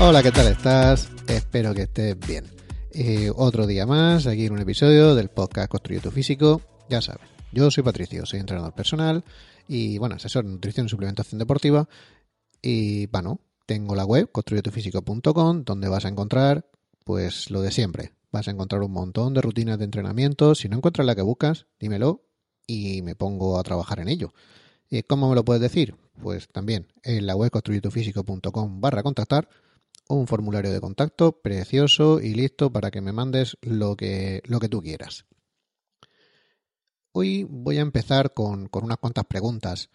Hola, ¿qué tal estás? Espero que estés bien. Eh, otro día más, aquí en un episodio del podcast Construye tu Físico. Ya sabes, yo soy Patricio, soy entrenador personal y, bueno, asesor de nutrición y suplementación deportiva. Y, bueno, tengo la web construyetufísico.com donde vas a encontrar, pues, lo de siempre. Vas a encontrar un montón de rutinas de entrenamiento. Si no encuentras la que buscas, dímelo y me pongo a trabajar en ello. ¿Y ¿Cómo me lo puedes decir? Pues también en la web construyetufísico.com barra contactar un formulario de contacto precioso y listo para que me mandes lo que, lo que tú quieras. Hoy voy a empezar con, con unas cuantas preguntas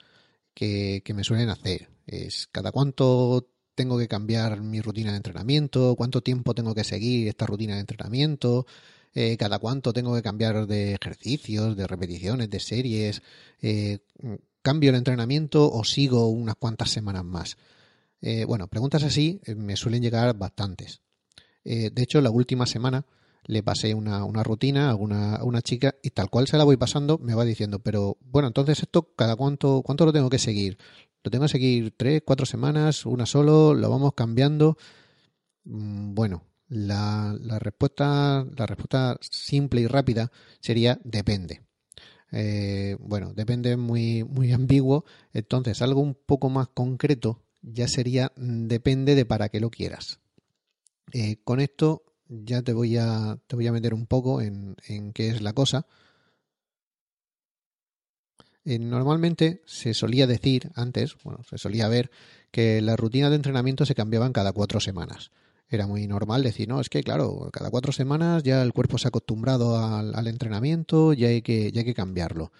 que, que me suelen hacer. Es cada cuánto tengo que cambiar mi rutina de entrenamiento, cuánto tiempo tengo que seguir esta rutina de entrenamiento, eh, cada cuánto tengo que cambiar de ejercicios, de repeticiones, de series, eh, cambio el entrenamiento o sigo unas cuantas semanas más. Eh, bueno, preguntas así eh, me suelen llegar bastantes. Eh, de hecho, la última semana le pasé una, una rutina a una, a una, chica y tal cual se la voy pasando me va diciendo, pero bueno, entonces esto cada cuánto, cuánto lo tengo que seguir. ¿Lo tengo que seguir tres, cuatro semanas, una solo? ¿Lo vamos cambiando? Mm, bueno, la, la, respuesta, la respuesta simple y rápida sería depende. Eh, bueno, depende muy, muy ambiguo. Entonces, algo un poco más concreto ya sería depende de para qué lo quieras. Eh, con esto ya te voy a, te voy a meter un poco en, en qué es la cosa. Eh, normalmente se solía decir antes, bueno, se solía ver que la rutina de entrenamiento se cambiaban cada cuatro semanas. Era muy normal decir, no, es que claro, cada cuatro semanas ya el cuerpo se ha acostumbrado al, al entrenamiento, ya hay, que, ya hay que cambiarlo.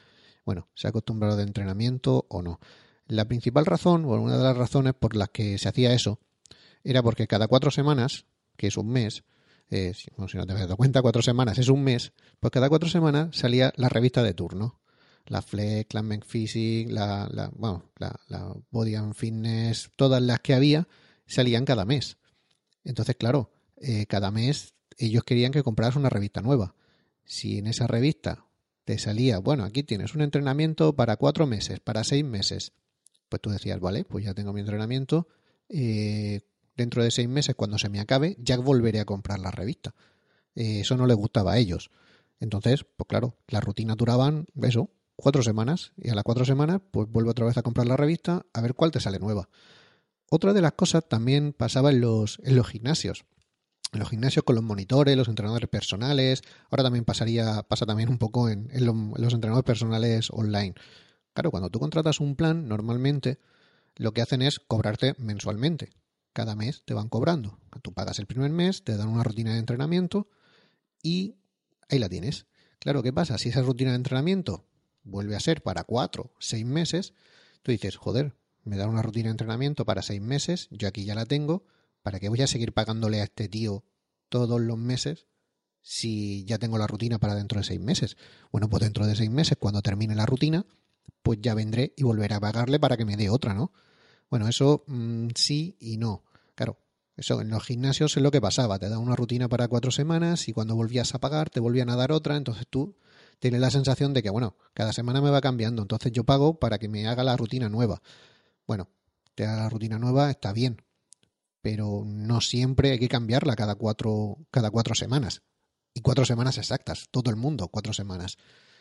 Bueno, se ha acostumbrado de entrenamiento o no. La principal razón, o una de las razones por las que se hacía eso, era porque cada cuatro semanas, que es un mes, eh, si, no te has dado cuenta, cuatro semanas es un mes, pues cada cuatro semanas salía la revista de turno. La Flex, la Men's Physique, la, la, bueno, la Body and Fitness, todas las que había, salían cada mes. Entonces, claro, eh, cada mes ellos querían que compraras una revista nueva. Si en esa revista te salía, bueno, aquí tienes un entrenamiento para cuatro meses, para seis meses, pues tú decías, vale, pues ya tengo mi entrenamiento, eh, dentro de seis meses, cuando se me acabe, ya volveré a comprar la revista. Eh, eso no les gustaba a ellos. Entonces, pues claro, las rutinas duraban eso, cuatro semanas, y a las cuatro semanas, pues vuelvo otra vez a comprar la revista a ver cuál te sale nueva. Otra de las cosas también pasaba en los, en los gimnasios. En los gimnasios con los monitores, los entrenadores personales. Ahora también pasaría, pasa también un poco en los entrenadores personales online. Claro, cuando tú contratas un plan, normalmente lo que hacen es cobrarte mensualmente. Cada mes te van cobrando. Tú pagas el primer mes, te dan una rutina de entrenamiento y ahí la tienes. Claro, ¿qué pasa? Si esa rutina de entrenamiento vuelve a ser para cuatro, seis meses, tú dices, joder, me da una rutina de entrenamiento para seis meses, yo aquí ya la tengo, ¿para qué voy a seguir pagándole a este tío todos los meses si ya tengo la rutina para dentro de seis meses? Bueno, pues dentro de seis meses, cuando termine la rutina, pues ya vendré y volveré a pagarle para que me dé otra, ¿no? Bueno, eso mmm, sí y no. Claro, eso en los gimnasios es lo que pasaba, te da una rutina para cuatro semanas y cuando volvías a pagar te volvían a dar otra, entonces tú tienes la sensación de que, bueno, cada semana me va cambiando, entonces yo pago para que me haga la rutina nueva. Bueno, te da la rutina nueva, está bien, pero no siempre hay que cambiarla cada cuatro, cada cuatro semanas. Y cuatro semanas exactas, todo el mundo, cuatro semanas.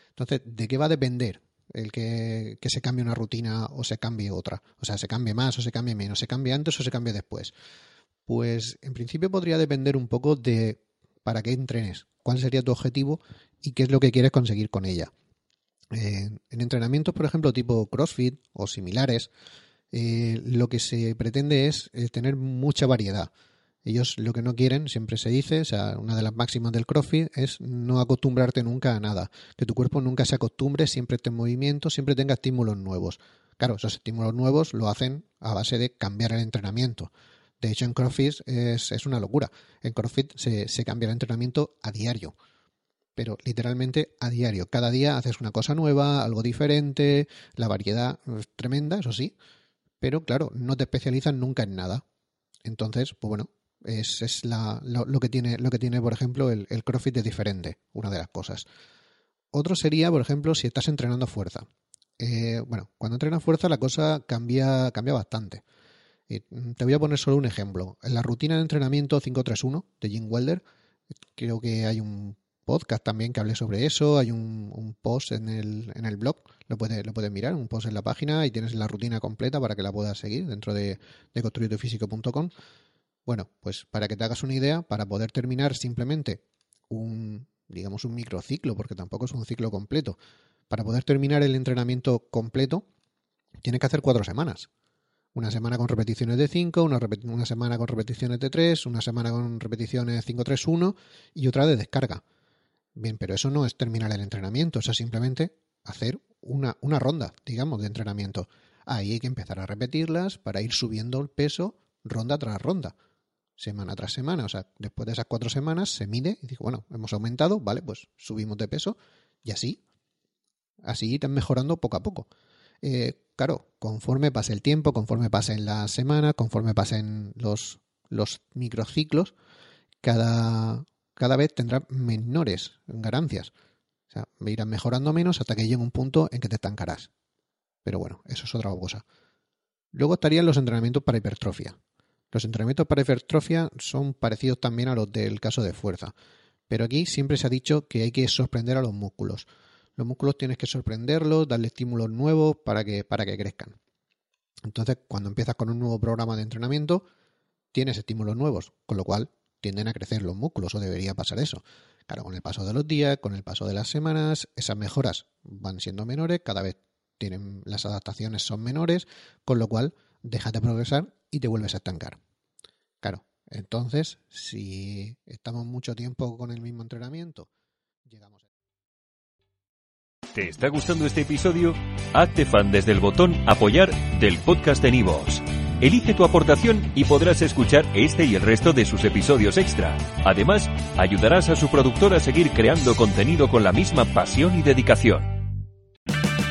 Entonces, ¿de qué va a depender el que, que, se cambie una rutina o se cambie otra? O sea, se cambie más o se cambie menos, se cambie antes o se cambie después. Pues en principio podría depender un poco de para qué entrenes, cuál sería tu objetivo y qué es lo que quieres conseguir con ella. Eh, en entrenamientos, por ejemplo, tipo CrossFit o similares, eh, lo que se pretende es tener mucha variedad. Ellos lo que no quieren, siempre se dice, o sea, una de las máximas del CrossFit es no acostumbrarte nunca a nada, que tu cuerpo nunca se acostumbre, siempre esté en movimiento, siempre tenga estímulos nuevos. Claro, esos estímulos nuevos lo hacen a base de cambiar el entrenamiento. De hecho, en CrossFit es, es una locura. En CrossFit se, se cambia el entrenamiento a diario pero literalmente a diario. Cada día haces una cosa nueva, algo diferente, la variedad es tremenda, eso sí, pero claro, no te especializan nunca en nada. Entonces, pues bueno, es, es la, lo, que tiene, lo que tiene, por ejemplo, el, el es diferente, una de las cosas. Otro sería, por ejemplo, si estás entrenando fuerza. Eh, bueno, cuando entrenas fuerza la cosa cambia, cambia bastante. Y te voy a poner solo un ejemplo. En la rutina de entrenamiento 531 de Jim Welder, creo que hay un podcast también que hablé sobre eso. Hay un, post en el, en el blog, lo puedes, lo puedes mirar, un post en la página y tienes la rutina completa para que la puedas seguir dentro de, de Bueno, pues para que te hagas una idea, para poder terminar simplemente un, digamos, un microciclo, porque tampoco es un ciclo completo, para poder terminar el entrenamiento completo, tienes que hacer cuatro semanas. Una semana con repeticiones de 5, una, semana con repeticiones de 3, una semana con repeticiones 5-3-1 y otra de descarga. Bien, pero eso no es terminar el entrenamiento, eso es simplemente hacer una, una ronda, digamos, de entrenamiento. Ahí hay que empezar a repetirlas para ir subiendo el peso ronda tras ronda, semana tras semana. O sea, después de esas cuatro semanas se mide y dice, bueno, hemos aumentado, vale, pues subimos de peso y así, así están mejorando poco a poco. Eh, claro, conforme pase el tiempo, conforme pasen las semanas, conforme pasen los, los microciclos, cada, cada vez tendrá menores ganancias. O sea, irán mejorando menos hasta que llegue un punto en que te estancarás. Pero bueno, eso es otra cosa. Luego estarían los entrenamientos para hipertrofia. Los entrenamientos para hipertrofia son parecidos también a los del caso de fuerza. Pero aquí siempre se ha dicho que hay que sorprender a los músculos. Los músculos tienes que sorprenderlos, darle estímulos nuevos para que, para que crezcan. Entonces, cuando empiezas con un nuevo programa de entrenamiento, tienes estímulos nuevos, con lo cual tienden a crecer los músculos, o debería pasar eso. Claro, con el paso de los días, con el paso de las semanas, esas mejoras van siendo menores, cada vez tienen las adaptaciones son menores, con lo cual dejas de progresar y te vuelves a estancar. Claro, entonces, si estamos mucho tiempo con el mismo entrenamiento, llegamos a... ¿Te está gustando este episodio? Hazte fan desde el botón apoyar del podcast de Nivos. Elige tu aportación y podrás escuchar este y el resto de sus episodios extra. Además, ayudarás a su productor a seguir creando contenido con la misma pasión y dedicación.